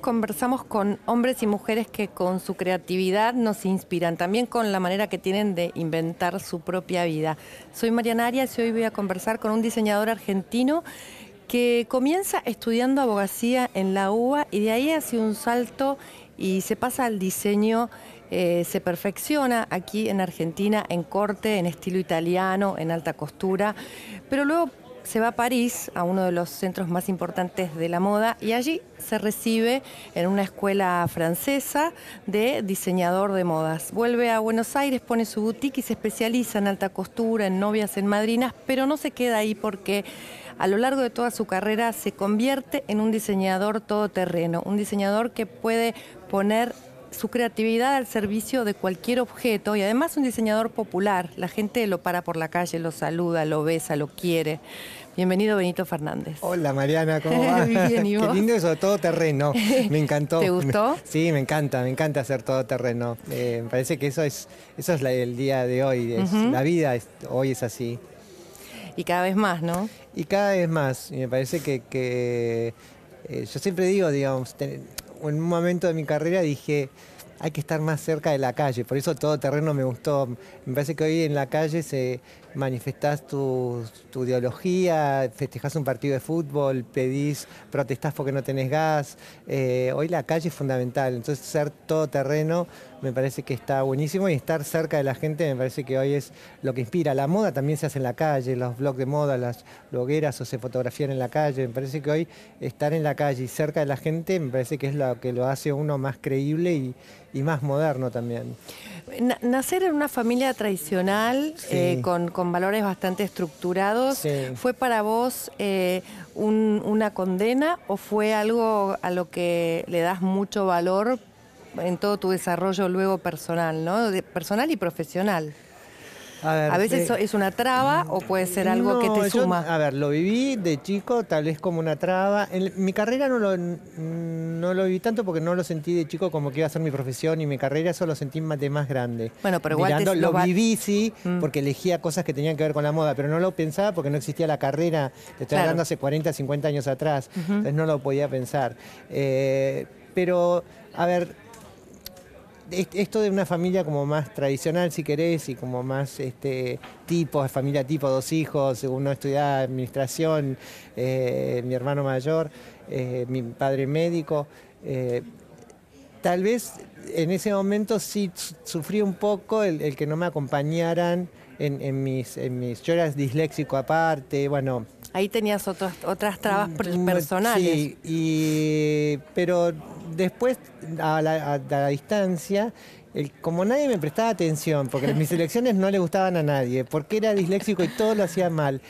Conversamos con hombres y mujeres que con su creatividad nos inspiran, también con la manera que tienen de inventar su propia vida. Soy Mariana Arias y hoy voy a conversar con un diseñador argentino que comienza estudiando abogacía en la UBA y de ahí hace un salto y se pasa al diseño, eh, se perfecciona aquí en Argentina en corte, en estilo italiano, en alta costura, pero luego se va a París, a uno de los centros más importantes de la moda, y allí se recibe en una escuela francesa de diseñador de modas. Vuelve a Buenos Aires, pone su boutique y se especializa en alta costura, en novias, en madrinas, pero no se queda ahí porque a lo largo de toda su carrera se convierte en un diseñador todoterreno, un diseñador que puede poner su creatividad al servicio de cualquier objeto y además un diseñador popular. La gente lo para por la calle, lo saluda, lo besa, lo quiere. Bienvenido Benito Fernández. Hola Mariana, ¿cómo va? Bien, ¿y vos? Qué lindo eso, todo terreno. Me encantó. ¿Te gustó? Sí, me encanta, me encanta hacer todo terreno. Eh, me parece que eso es, eso es la- el día de hoy. es- La vida es- hoy es así. Y cada vez más, ¿no? Y cada vez más. Y me parece que, que, eh, yo siempre digo, digamos, en un momento de mi carrera dije, hay que estar más cerca de la calle. Por eso todo terreno me gustó. Me parece que hoy en la calle se manifestás tu, tu ideología, festejás un partido de fútbol, pedís, protestás porque no tenés gas. Eh, hoy la calle es fundamental. Entonces ser todo terreno me parece que está buenísimo y estar cerca de la gente me parece que hoy es lo que inspira. La moda también se hace en la calle, los blogs de moda, las blogueras o se fotografían en la calle. Me parece que hoy estar en la calle y cerca de la gente me parece que es lo que lo hace uno más creíble y, y más moderno también. Na- nacer en una familia tradicional, Sí. eh, con, con valores bastante estructurados, Sí. ¿fue para vos eh, un- una condena o fue algo a lo que le das mucho valor en todo tu desarrollo luego personal, ¿no? De- personal y profesional. Ver, A veces eh, es una traba o puede ser algo que te yo, suma. a ver, lo viví de chico, tal vez como una traba. En mi carrera no lo, no lo viví tanto porque no lo sentí de chico como que iba a ser mi profesión y mi carrera, eso lo sentí más de más grande. Bueno, pero igual Mirando, lo va- viví, sí, Mm. porque elegía cosas que tenían que ver con la moda, pero no lo pensaba porque no existía la carrera. Te estoy Claro. hablando hace 40, 50 años atrás. Entonces no lo podía pensar. Eh, pero, a ver, esto de una familia como más tradicional, si querés, y como más este tipo, familia tipo, dos hijos, uno estudiaba administración, eh, mi hermano mayor, eh, mi padre médico. eh, tal vez en ese momento sí su- sufrí un poco el, que no me acompañaran en, en mis, en mis... Yo era disléxico aparte, bueno, Ahí tenías otros- otras trabas Mm, personales. Sí, y, pero después, a la, a la distancia, el- como nadie me prestaba atención, porque mis elecciones no le gustaban a nadie, porque era disléxico y todo lo hacía mal.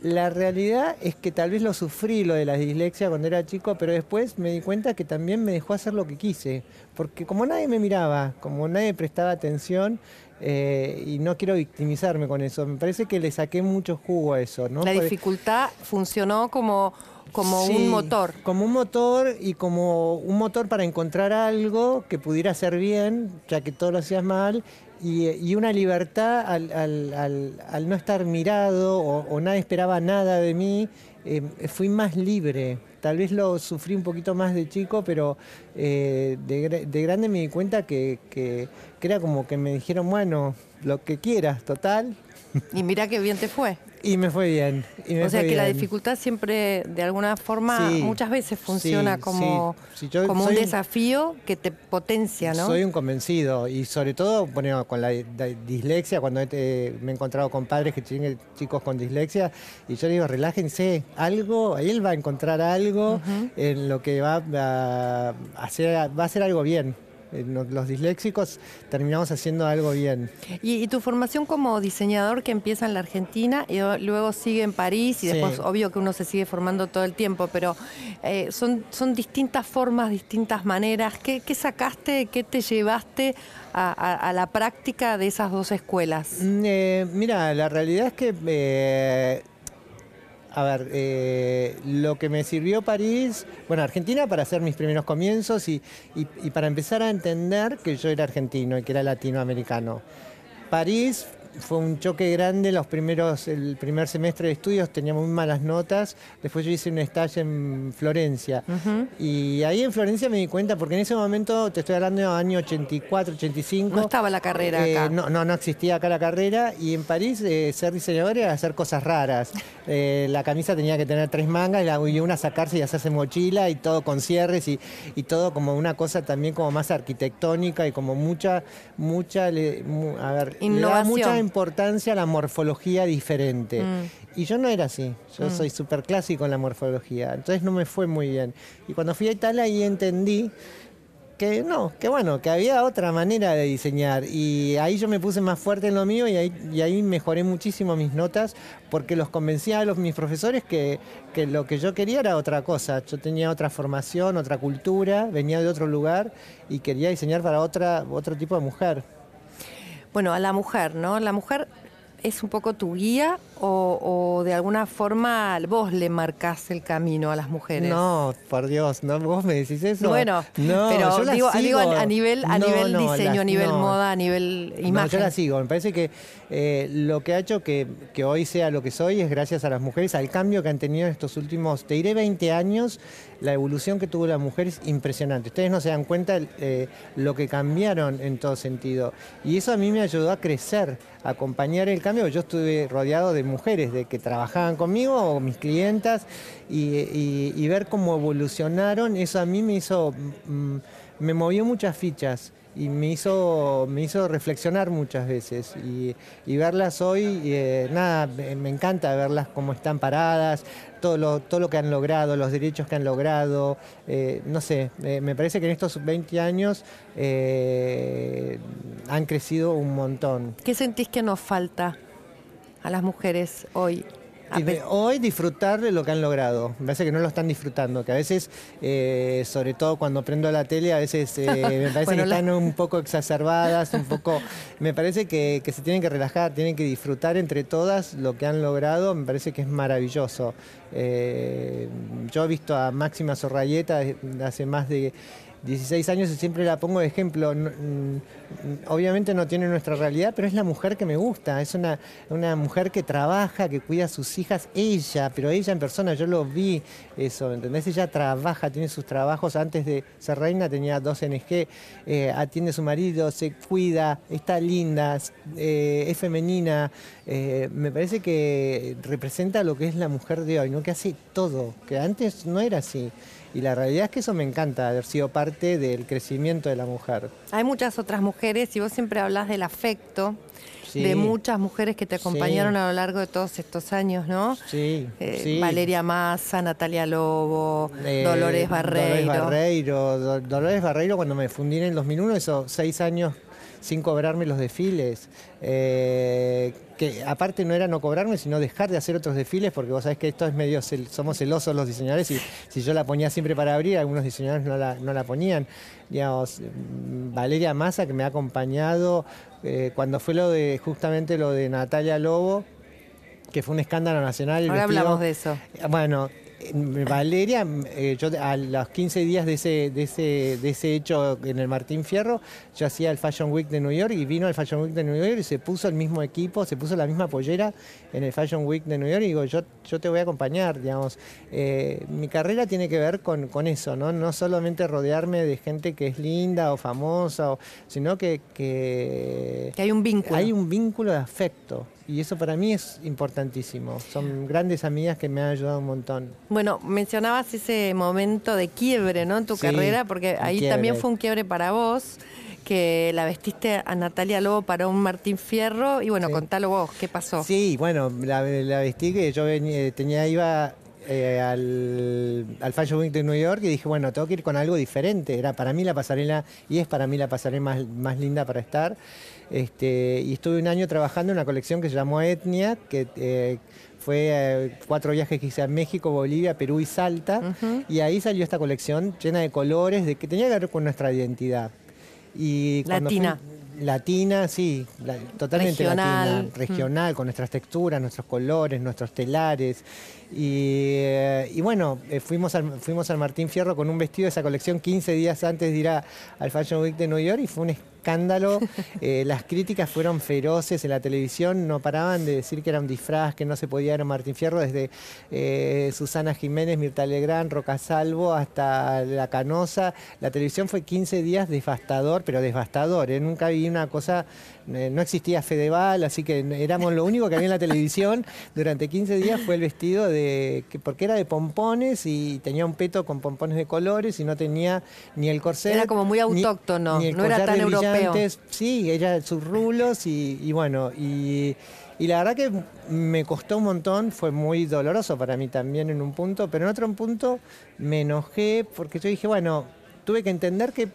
La realidad es que tal vez lo sufrí, lo de la dislexia cuando era chico, pero después me di cuenta que también me dejó hacer lo que quise. Porque como nadie me miraba, como nadie prestaba atención, eh, y no quiero victimizarme con eso, me parece que le saqué mucho jugo a eso. ¿no? La Porque- dificultad funcionó como, como Sí, un motor. Como un motor y como un motor para encontrar algo que pudiera ser bien, ya que todo lo hacías mal, y, y una libertad al, al- al- al no estar mirado o, o nadie esperaba nada de mí, eh, fui más libre. Tal vez lo sufrí un poquito más de chico, pero eh, de, gra- de grande me di cuenta que, que- que era como que me dijeron, bueno, lo que quieras, total, Y mira qué bien te fue. Y me fue bien. y me O sea que la dificultad siempre, de alguna forma, Sí, muchas veces funciona sí, como, sí. Como un desafío que te potencia, ¿no? Soy un convencido y sobre todo bueno, con la, la dislexia, cuando he- me he encontrado con padres que tienen chicos con dislexia y yo digo, relájense, algo, él va a encontrar algo en lo que va a hacer, va a hacer algo bien. Eh, Los disléxicos terminamos haciendo algo bien. Y, y tu formación como diseñador que empieza en la Argentina y luego sigue en París y Sí. después obvio que uno se sigue formando todo el tiempo, pero eh, son, son distintas formas, distintas maneras. ¿Qué, qué sacaste, qué te llevaste a, a- a la práctica de esas dos escuelas? Mm, eh, mira, la realidad es que, eh, a ver, eh, lo que me sirvió París, bueno, Argentina para hacer mis primeros comienzos y, y- y para empezar a entender que yo era argentino y que era latinoamericano. París fue un choque grande los primeros, el primer semestre de estudios tenía muy malas notas, después yo hice un stage en Florencia y ahí en Florencia me di cuenta, porque en ese momento, te estoy hablando de año 84, 85, No estaba la carrera eh, acá. no, no, no existía acá la carrera y en París eh, ser diseñador era hacer cosas raras. Eh, la camisa tenía que tener tres mangas y, una sacarse y hacerse mochila y todo con cierres y, y todo como una cosa también como más arquitectónica y como mucha, mucha, le- mu- a ver, le Innovación. Mucha importancia a la morfología diferente. Mm. Y yo no era así, yo soy súper clásico en la morfología, entonces no me fue muy bien. Y cuando fui a Italia ahí entendí que no, que bueno, que había otra manera de diseñar y ahí yo me puse más fuerte en lo mío y ahí, y ahí mejoré muchísimo mis notas porque los convencía a los, mis profesores que, que lo que yo quería era otra cosa. Yo tenía otra formación, otra cultura, venía de otro lugar y quería diseñar para otra, otro tipo de mujer. Bueno, a la mujer, ¿no? La mujer es un poco tu guía o, o de alguna forma vos le marcás el camino a las mujeres. No, por Dios, ¿no? ¿Vos me decís eso? Bueno, no, pero yo las digo, digo sigo. a nivel, a No, nivel no, diseño, las- a nivel moda, a nivel No, imagen. yo la sigo. Me parece que eh, lo que ha hecho que, que hoy sea lo que soy es gracias a las mujeres, al cambio que han tenido en estos últimos, te diré 20 años, la evolución que tuvo la mujer es impresionante. Ustedes no se dan cuenta eh, lo que cambiaron en todo sentido. Y eso a mí me ayudó a crecer, acompañar el cambio. Yo estuve rodeado de mujeres de que trabajaban conmigo o mis clientas y, y- ver cómo evolucionaron, eso a mí me hizo, mm, me movió muchas fichas y me hizo, me hizo reflexionar muchas veces y, verlas hoy, eh, nada, me, encanta verlas cómo están paradas, todo lo, todo lo que han logrado, los derechos que han logrado, eh, no sé, me parece que en estos 20 años eh, han crecido un montón. ¿Qué sentís que nos falta a las mujeres hoy? Y de- hoy disfrutar de lo que han logrado. Me parece que no lo están disfrutando, que a veces, eh, sobre todo cuando prendo la tele, a veces eh, me parece Bueno, que la- están un poco exacerbadas, un poco... Me parece que, que se tienen que relajar, tienen que disfrutar entre todas lo que han logrado, me parece que es maravilloso. Eh, yo he visto a Máxima Zorrayeta hace más de 16 años y siempre la pongo de ejemplo. Mm, obviamente no tiene nuestra realidad, pero es la mujer que me gusta. Es una, una mujer que trabaja, que cuida a sus hijas, ella, pero ella en persona, yo lo vi eso, ¿entendés? Ella trabaja, tiene sus trabajos. Antes de ser reina tenía dos NG, eh, atiende a su marido, se cuida, está linda, eh, es femenina. Eh, me parece que representa lo que es la mujer de hoy, ¿no? Que hace todo, que antes no era así. Y la realidad es que eso me encanta, haber sido parte del crecimiento de la mujer. Hay muchas otras mujeres y vos siempre hablas del afecto Sí. de muchas mujeres que te acompañaron Sí. a lo largo de todos estos años, ¿no? Sí, Eh, sí. Valeria Massa, Natalia Lobo, Eh, Dolores Barreiro. Dolores Barreiro. Do- Dolores Barreiro cuando me fundí en el 2001, esos seis años sin cobrarme los desfiles. eh, que aparte no era no cobrarme, sino dejar de hacer otros desfiles, porque vos sabés que esto es medio, cel- somos celosos los diseñadores y si yo la ponía siempre para abrir, algunos diseñadores no la, no la ponían. Digamos, Valeria Massa, que me ha acompañado eh, cuando fue lo de, justamente lo de Natalia Lobo, que fue un escándalo nacional. Ahora vestido- hablamos de eso. bueno, Valeria, eh, yo a los 15 días de ese, de, ese, de ese hecho en el Martín Fierro, yo hacía el Fashion Week de New York y vino al Fashion Week de New York y se puso el mismo equipo, se puso la misma pollera en el Fashion Week de New York y digo, yo, yo te voy a acompañar, digamos. Eh, mi carrera tiene que ver con, con eso, ¿no? No solamente rodearme de gente que es linda o famosa, o- sino que, que Que hay un vínculo. hay un vínculo de afecto y eso para mí es importantísimo. Son grandes amigas que me han ayudado un montón. Bueno, mencionabas ese momento de quiebre, ¿no? En tu Sí, carrera, porque ahí quiebre. también fue un quiebre para vos, que la vestiste a Natalia Lobo para un Martín Fierro. Y bueno, Sí. contalo vos, ¿qué pasó? Sí, bueno, la, la vestí que yo venía- tenía, iba eh, al, al Fashion Week de New York y dije, bueno, tengo que ir con algo diferente. Era para mí la pasarela y es para mí la pasarela más, más linda para estar. Este, y estuve un año trabajando en una colección que se llamó Etnia, que eh, fue eh, cuatro viajes que hice a México, Bolivia, Perú y Salta. Y ahí salió esta colección llena de colores, de que tenía que ver con nuestra identidad. Y cuando fui- Latina. latina, sí, la- totalmente Regional. latina, regional, con nuestras texturas, nuestros colores, nuestros telares. Y, eh, y bueno, eh, fuimos, al, fuimos al Martín Fierro con un vestido de esa colección 15 días antes de ir a- al Fashion Week de New York y fue un escándalo. Eh, las críticas fueron feroces en la televisión, no paraban de decir que era un disfraz, que no se podía ir a Martín Fierro, desde eh, Susana Jiménez, Mirta Legrand, Roca Salvo hasta La Canosa. La televisión fue 15 días devastador, pero devastador. ¿eh? Nunca vi una cosa, no existía Fedeval, así que éramos lo único que había en la televisión durante 15 días fue el vestido de, que, porque era de pompones y tenía un peto con pompones de colores y no tenía ni el corset. Era como muy autóctono, ni el no era tan europeo. Sí, ella sus rulos y, y bueno, y, y la verdad que me costó un montón, fue muy doloroso para mí también en un punto, pero en otro punto me enojé porque yo dije, bueno, tuve que entender que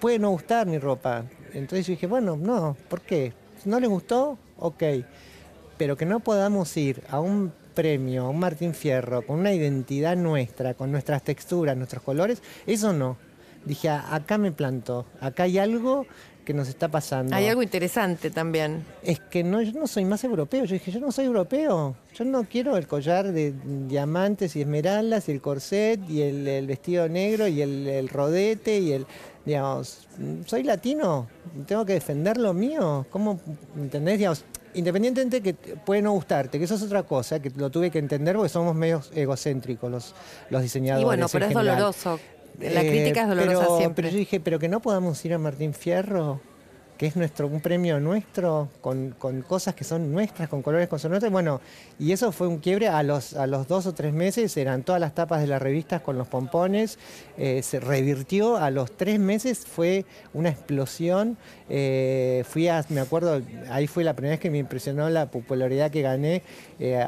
puede no gustar mi ropa. Entonces yo dije, bueno, no, ¿por qué? ¿No les gustó? Ok. Pero que no podamos ir a un premio, a un Martín Fierro, con una identidad nuestra, con nuestras texturas, nuestros colores, eso no. Dije, "A- acá me planto, acá hay algo que nos está pasando. Hay algo interesante también. Es que no, yo no soy más europeo. Yo dije, yo no soy europeo. Yo no quiero el collar de diamantes y esmeraldas y el corset y el, el vestido negro y el, el rodete y el... Digamos, soy latino, tengo que defender lo mío. ¿Cómo, entendés? Digamos, independientemente que puede no gustarte, que eso es otra cosa, que lo tuve que entender porque somos medios egocéntricos los, los diseñadores. Y bueno, en pero es general. doloroso. La Eh, crítica es dolorosa pero, siempre. Pero yo dije, pero que no podamos ir a Martín Fierro, que es nuestro un premio nuestro, con, con cosas que son nuestras, con colores que son. Bueno, y eso fue un quiebre a los, a los dos o tres meses, eran todas las tapas de las revistas con los pompones, eh, se revirtió, a los tres meses fue una explosión. eh, fui a, me acuerdo, ahí fue la primera vez que me impresionó la popularidad que gané. eh,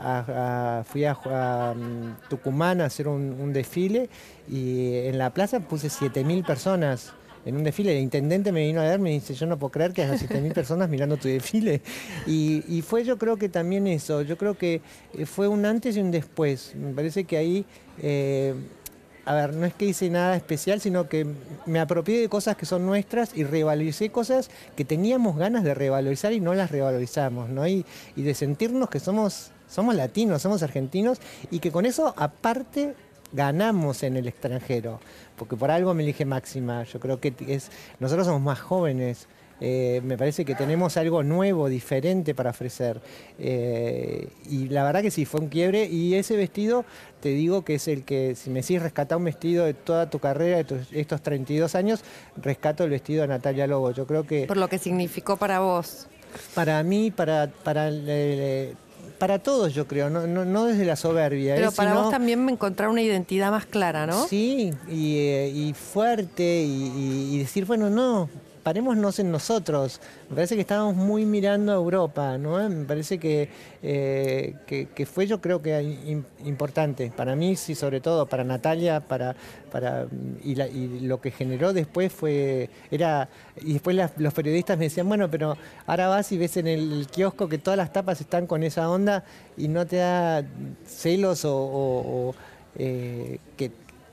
fui a, a, mm, Tucumán a hacer un, un desfile y en la plaza puse 7.000 personas en un desfile. El intendente me vino a ver, me dice, yo no puedo creer que haya 7.000 personas mirando tu desfile. Y, fue yo creo que también eso, yo creo que eh, fue un antes y un después. Me parece que ahí... eh, a ver, no es que hice nada especial, sino que me apropié de cosas que son nuestras y revaloricé cosas que teníamos ganas de revalorizar y no las revalorizamos, ¿no? Y, y de sentirnos que somos, somos latinos, somos argentinos y que con eso aparte ganamos en el extranjero, porque por algo me elige Máxima, yo creo que es, nosotros somos más jóvenes, eh, me parece que tenemos algo nuevo, diferente para ofrecer. Eh, y la verdad que sí, fue un quiebre. Y ese vestido, te digo que es el que, si me decís rescatar un vestido de toda tu carrera, de tus- estos 32 años, rescato el vestido de Natalia Lobo. Yo creo que Por lo que significó para vos. para mí, para, para, eh, para todos, yo creo, no, no, no desde la soberbia. Pero eh, para sino- vos también encontrar una identidad más clara, ¿no? Sí, y, eh, y fuerte, y, y- y decir, bueno, no, parémonos en nosotros. Me parece que estábamos muy mirando a Europa, ¿no? Me parece que, eh, que, fue, yo creo que im- importante. Para mí, sí, sobre todo, para Natalia, para, para y, lo que generó después fue, era, y después las- los periodistas me decían, bueno, pero ahora vas y ves en el kiosco que todas las tapas están con esa onda y no te da celos o, eh, que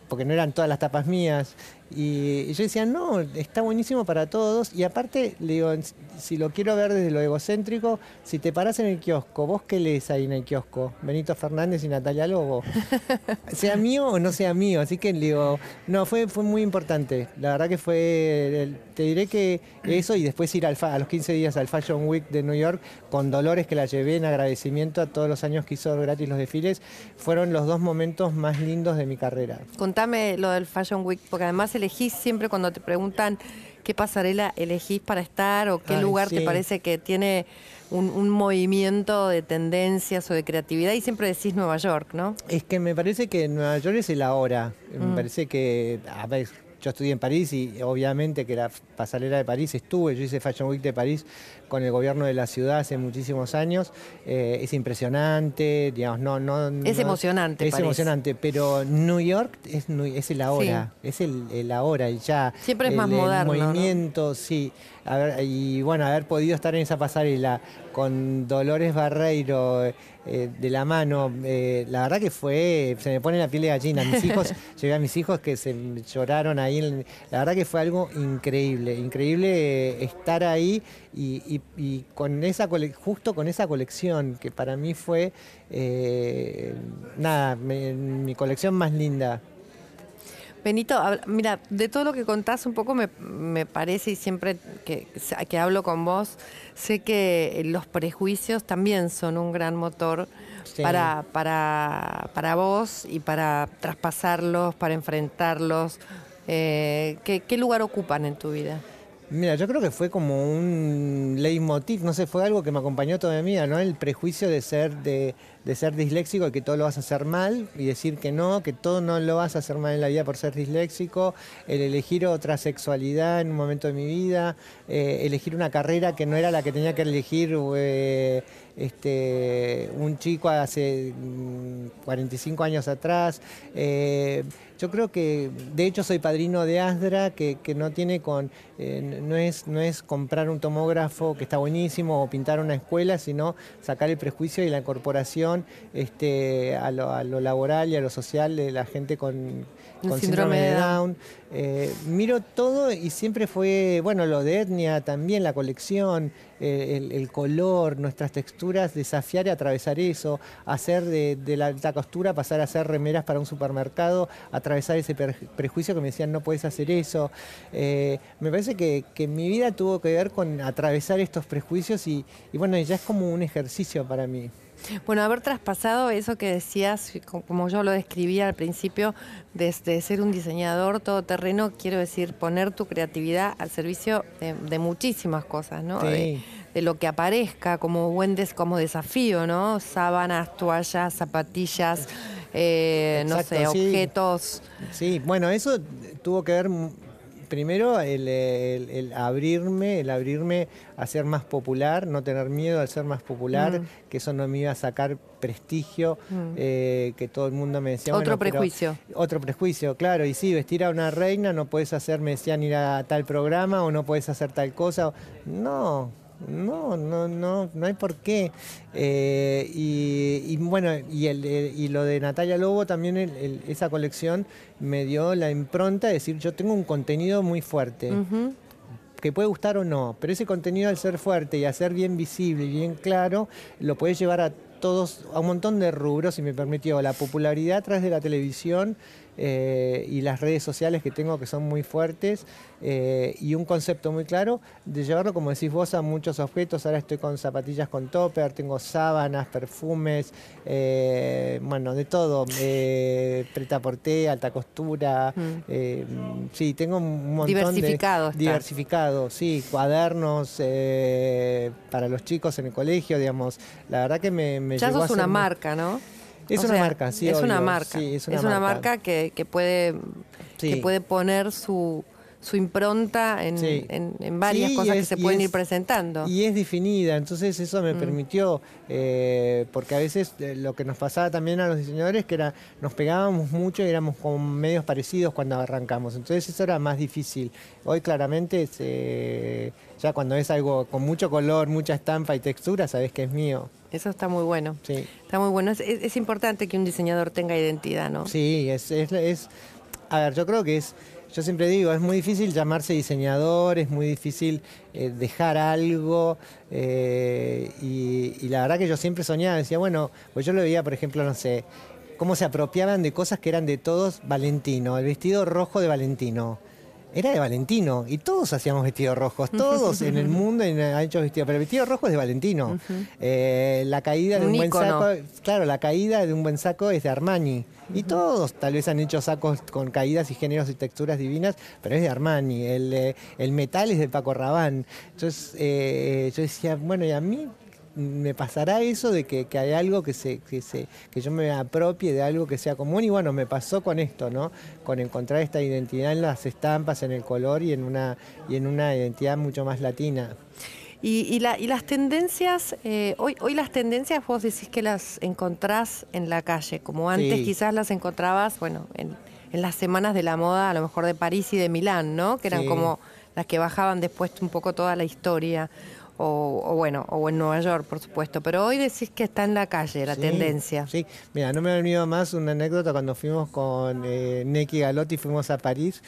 porque no eran todas las tapas mías. Y, y yo decía, no, está buenísimo para todos. Y aparte, le digo, si lo quiero ver desde lo egocéntrico, si te parás en el kiosco, ¿vos qué lees ahí en el kiosco? Benito Fernández y Natalia Lobo. sea mío o no sea mío. Así que le digo, no, fue, fue muy importante. La verdad que fue, te diré que eso y después ir al a los 15 días al Fashion Week de New York con Dolores que la llevé en agradecimiento a todos los años que hizo gratis los desfiles, fueron los dos momentos más lindos de mi carrera. Contame lo del Fashion Week, porque además elegís siempre cuando te preguntan qué pasarela elegís para estar o qué Ay, lugar te parece que tiene un, un movimiento de tendencias o de creatividad y siempre decís Nueva York, ¿no? Es que me parece que Nueva York es el ahora. Mm. Me parece que, a ver, yo estudié en París y obviamente que la pasarela de París estuve, yo hice Fashion Week de París con el gobierno de la ciudad hace muchísimos años. Eh, es impresionante, digamos, no, no. Es emocionante. Es emocionante, pero New York es, es el ahora, es el, el, ahora y ya. Siempre es el, más moderno. El movimiento, sí. y bueno, haber podido estar en esa pasarela con Dolores Barreiro eh, de la mano, eh, la verdad que fue, se me pone la piel de gallina. Mis hijos, llegué a mis hijos que se lloraron ahí. la verdad que fue algo increíble, increíble estar ahí y, con esa justo con esa colección que para mí fue eh, nada mi colección más linda Benito, mira, de todo lo que contás un poco me, parece y siempre que, que, hablo con vos, sé que los prejuicios también son un gran motor para, para, para vos y para traspasarlos, para enfrentarlos. Eh, ¿qué, lugar ocupan en tu vida? Mira, yo creo que fue como un leitmotiv, no sé, fue algo que me acompañó toda mi vida, ¿no? El prejuicio de ser, de, de ser disléxico y que todo lo vas a hacer mal y decir que no, que todo no lo vas a hacer mal en la vida por ser disléxico, el elegir otra sexualidad en un momento de mi vida, eh, elegir una carrera que no era la que tenía que elegir eh, este, un chico hace 45 mm, años atrás. Eh, yo creo que, de hecho, soy padrino de Asdra, que, no tiene con, no, es, no es comprar un tomógrafo que está buenísimo o pintar una escuela, sino sacar el prejuicio y la incorporación este, a, lo, laboral y a lo social de la gente con, síndrome, de Down. Eh, miro todo y siempre fue, bueno, lo de etnia también, la colección, eh, el, color, nuestras texturas, desafiar y atravesar eso, hacer de, la alta costura pasar a hacer remeras para un supermercado, atravesar ese prejuicio que me decían no puedes hacer eso. Eh, me parece que, mi vida tuvo que ver con atravesar estos prejuicios y, y bueno, ya es como un ejercicio para mí. Bueno, haber traspasado eso que decías, como yo lo describía al principio, desde ser un diseñador todoterreno, quiero decir, poner tu creatividad al servicio de, muchísimas cosas, ¿no? De, lo que aparezca como buen como desafío, ¿no? Sábanas, toallas, zapatillas, eh, no sé, objetos. Sí, bueno, eso tuvo que ver primero el, abrirme, el abrirme a ser más popular, no tener miedo al ser más popular, mm. que eso no me iba a sacar prestigio, mm. eh, que todo el mundo me decía... Otro prejuicio. otro prejuicio, claro, y sí, vestir a una reina, no puedes hacer, me decían ir a tal programa o no puedes hacer tal cosa. No, no, no, no, no hay por qué. Eh, y, bueno, y, el, y lo de Natalia Lobo también, esa colección me dio la impronta de decir, yo tengo un contenido muy fuerte. que puede gustar o no, pero ese contenido al ser fuerte y a ser bien visible y bien claro, lo puedes llevar a todos, a un montón de rubros y me permitió la popularidad a través de la televisión, eh, y las redes sociales que tengo que son muy fuertes eh, y un concepto muy claro de llevarlo, como decís vos, a muchos objetos. Ahora estoy con zapatillas con topper, tengo sábanas, perfumes, eh, bueno, de todo, preta porté, alta costura, mm. sí, tengo un montón diversificado de... Diversificado, sí, cuadernos para los chicos en el colegio, digamos. La verdad que me, me ya sos una marca, ¿no? Es una marca, sí. Es una marca. es una, marca. que, puede, que puede poner su, su impronta en, en, varias cosas que se pueden ir presentando. Y es definida, entonces eso me mm. permitió, eh, porque a veces eh, lo que nos pasaba también a los diseñadores que era, nos pegábamos mucho y éramos con medios parecidos cuando arrancamos, entonces eso era más difícil. Hoy claramente ya cuando es algo con mucho color, mucha estampa y textura, sabes que es mío. Eso está muy bueno. Sí. Está muy bueno. Es, importante que un diseñador tenga identidad, ¿no? Sí, es, es, A ver, yo creo que es. Yo siempre digo, es muy difícil llamarse diseñador, es muy difícil eh, dejar algo. Eh, y, la verdad que yo siempre soñaba, decía, bueno, pues yo lo veía, por ejemplo, no sé, cómo se apropiaban de cosas que eran de todos Valentino, el vestido rojo de Valentino era de Valentino y todos hacíamos vestidos rojos, todos en el mundo han hecho vestidos, pero el vestido rojo es de Valentino. Eh, la caída de un, buen saco, claro, la caída de un buen saco es de Armani. Y todos tal vez han hecho sacos con caídas y géneros y texturas divinas, pero es de Armani. El, eh, metal es de Paco Rabanne. Entonces eh, yo decía, bueno, y a mí me pasará eso de que, que hay algo que, se, que, se, que yo me apropie de algo que sea común y bueno, me pasó con esto, ¿no? Con encontrar esta identidad en las estampas, en el color y en una, y en una identidad mucho más latina. Y, la, y las tendencias, eh, hoy, hoy las tendencias vos decís que las encontrás en la calle, como antes quizás las encontrabas, bueno, en, en, las semanas de la moda, a lo mejor de París y de Milán, ¿no? Que eran como las que bajaban después un poco toda la historia o, bueno, o en Nueva York, por supuesto. Pero hoy decís que está en la calle la tendencia. Sí, mira, no me ha venido más una anécdota cuando fuimos con eh, Neki Galotti, fuimos a París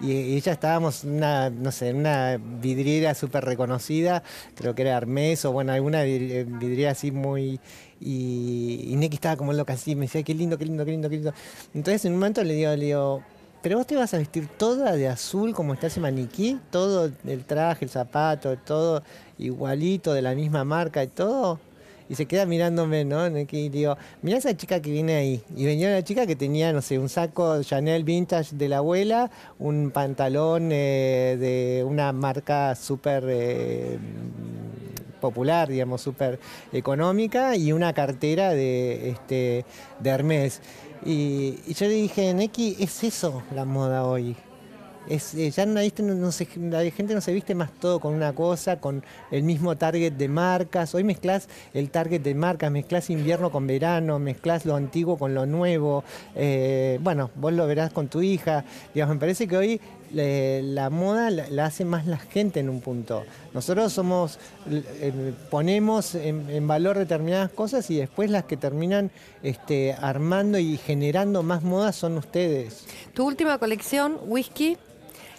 y, ella estábamos en una, no sé, una vidriera súper reconocida, creo que era Hermes o bueno, alguna eh, vidriera así muy... Y, y Neki estaba como loca así, me decía, qué lindo, qué lindo, qué lindo, qué lindo. Entonces en un momento le digo, le digo, pero vos te vas a vestir toda de azul como está ese maniquí, todo el traje, el zapato, todo igualito, de la misma marca y todo. Y se queda mirándome, ¿no? Y digo, mira esa chica que viene ahí. Y venía una chica que tenía, no sé, un saco Chanel vintage de la abuela, un pantalón eh, de una marca súper eh, popular, digamos, súper económica y una cartera de, este, de Hermes. Y, yo le dije, Neki, es eso la moda hoy. Eh, ya la gente no se viste más todo con una cosa, con el mismo target de marcas. Hoy mezclas el target de marcas, mezclas invierno con verano, mezclas lo antiguo con lo nuevo. Eh, bueno, vos lo verás con tu hija. Digamos, me parece que hoy la moda la, hace más la gente en un punto. Nosotros somos, eh, ponemos en, valor determinadas cosas y después las que terminan este, armando y generando más moda son ustedes. Tu última colección, Whisky,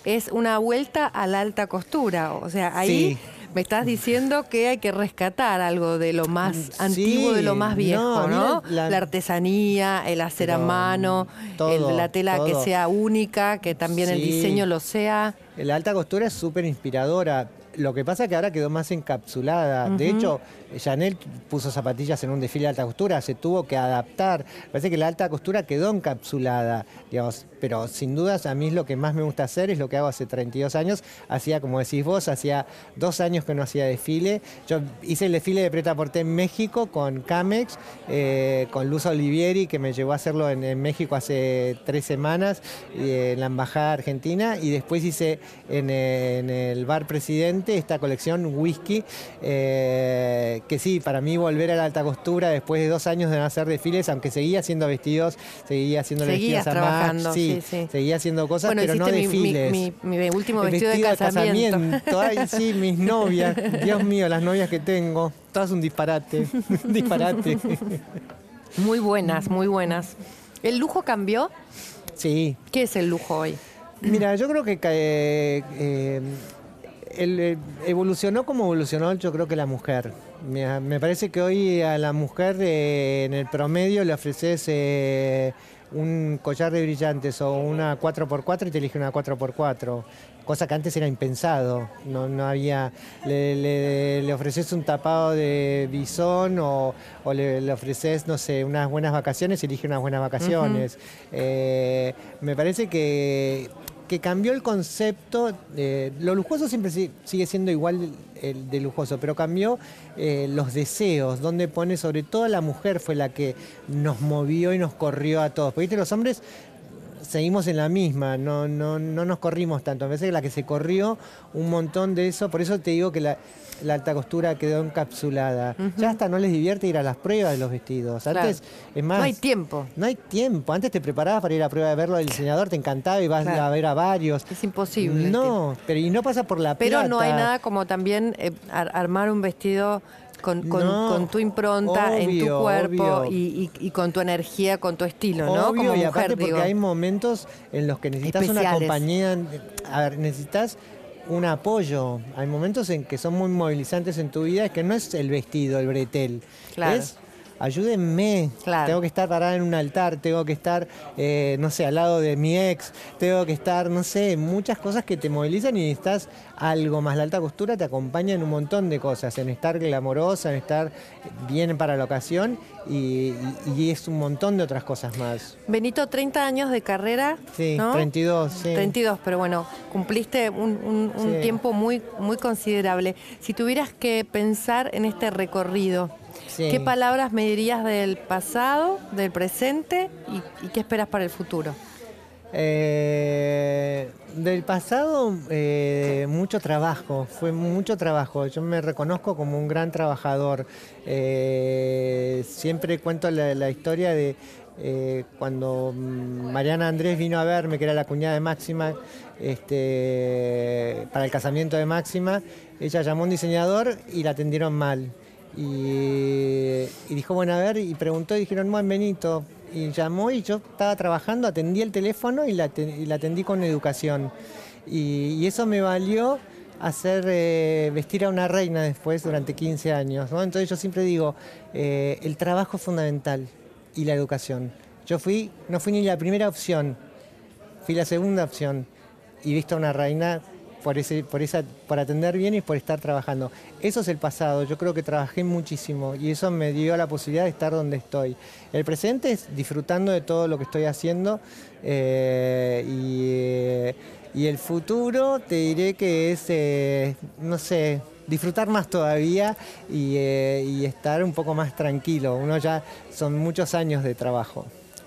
es una vuelta a la alta costura. O sea, ahí me estás diciendo que hay que rescatar algo de lo más antiguo, de lo más viejo, ¿no? La, artesanía, el hacer a mano, la tela que sea única, que también el diseño lo sea. La alta costura es súper inspiradora. Lo que pasa es que ahora quedó más encapsulada. De hecho, Chanel puso zapatillas en un desfile de alta costura, se tuvo que adaptar. Parece que la alta costura quedó encapsulada, digamos, pero sin dudas a mí lo que más me gusta hacer, es lo que hago hace 32 años. Hacía, como decís vos, hacía dos años que no hacía desfile. Yo hice el desfile de Preta Porté en México con Camex, eh, con Luz Olivieri, que me llevó a hacerlo en, México hace tres semanas, en la Embajada Argentina, y después hice en, el Bar Presidente esta colección whisky. Eh, que sí, para mí volver a la alta costura después de dos años de no hacer desfiles, aunque seguía haciendo vestidos, seguía haciendo vestidos a trabajando, sí, seguía haciendo cosas, pero no desfiles. Mi, último vestido, de casamiento. Ay, sí, mis novias, Dios mío, las novias que tengo, todas un disparate, un disparate. Muy buenas, muy buenas. ¿El lujo cambió? Sí. ¿Qué es el lujo hoy? Mira, yo creo que eh, eh, eh, evolucionó como evolucionó yo creo que la mujer. Me, parece que hoy a la mujer en el promedio le ofreces un collar de brillantes o una 4x4 y te elige una 4x4, cosa que antes era impensado. No, no había. Le, ofreces un tapado de bisón o, le, ofreces, no sé, unas buenas vacaciones y elige unas buenas vacaciones. me parece que que cambió el concepto, lo lujoso siempre sigue siendo igual el de lujoso, pero cambió eh, los deseos, donde pone sobre todo la mujer fue la que nos movió y nos corrió a todos. Porque los hombres seguimos en la misma, no, no, no nos corrimos tanto. A veces la que se corrió un montón de eso, por eso te digo que la, alta costura quedó encapsulada. Ya hasta no les divierte ir a las pruebas de los vestidos. Antes, es más. No hay tiempo. No hay tiempo. Antes te preparabas para ir a prueba de verlo del diseñador, te encantaba y vas a ver a varios. Es imposible. No, pero y no pasa por la Pero no hay nada como también eh, armar un vestido con, tu impronta en tu cuerpo y, con tu energía, con tu estilo, ¿no? Como mujer, y aparte porque hay momentos en los que necesitas una compañía, a ver, necesitas un apoyo. Hay momentos en que son muy movilizantes en tu vida, es que no es el vestido, el bretel, es ayúdenme. Claro. Tengo que estar parada en un altar, tengo que estar, eh, no sé, al lado de mi ex, tengo que estar, no sé, muchas cosas que te movilizan y estás algo más. La alta costura te acompaña en un montón de cosas, en estar glamorosa, en estar bien para la ocasión y, y- y es un montón de otras cosas más. Benito, 30 años de carrera. Sí, ¿no? 32, sí. 32, pero bueno, cumpliste un, un- un Sí. tiempo muy, muy considerable. Si tuvieras que pensar en este recorrido, Sí. ¿qué palabras me dirías del pasado, del presente y, y qué esperas para el futuro? Eh, del pasado, eh, mucho trabajo, fue mucho trabajo. Yo me reconozco como un gran trabajador. Eh, siempre cuento la, la historia de cuando mm, Mariana Andrés vino a verme, que era la cuñada de Máxima, este, para el casamiento de Máxima. Ella llamó a un diseñador y la atendieron mal. Y, dijo, bueno, a ver, y preguntó y dijeron, buen Benito. Y llamó y yo estaba trabajando, atendí el teléfono y la, atendí con educación. Y, y eso me valió hacer eh, vestir a una reina después durante 15 años. ¿no? Entonces yo siempre digo, eh, el trabajo es fundamental y la educación. Yo fui, no fui ni la primera opción, fui la segunda opción y visto a una reina por, ese, por, esa, por atender bien y por estar trabajando. Eso es el pasado, yo creo que trabajé muchísimo y eso me dio la posibilidad de estar donde estoy. El presente es disfrutando de todo lo que estoy haciendo eh, y, eh, y el futuro te diré que es, eh, no sé, disfrutar más todavía y, eh, y estar un poco más tranquilo. Uno ya son muchos años de trabajo.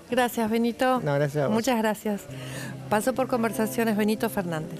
Gracias, Benito. No, gracias a vos. Muchas gracias. Pasó por conversaciones Benito Fernández.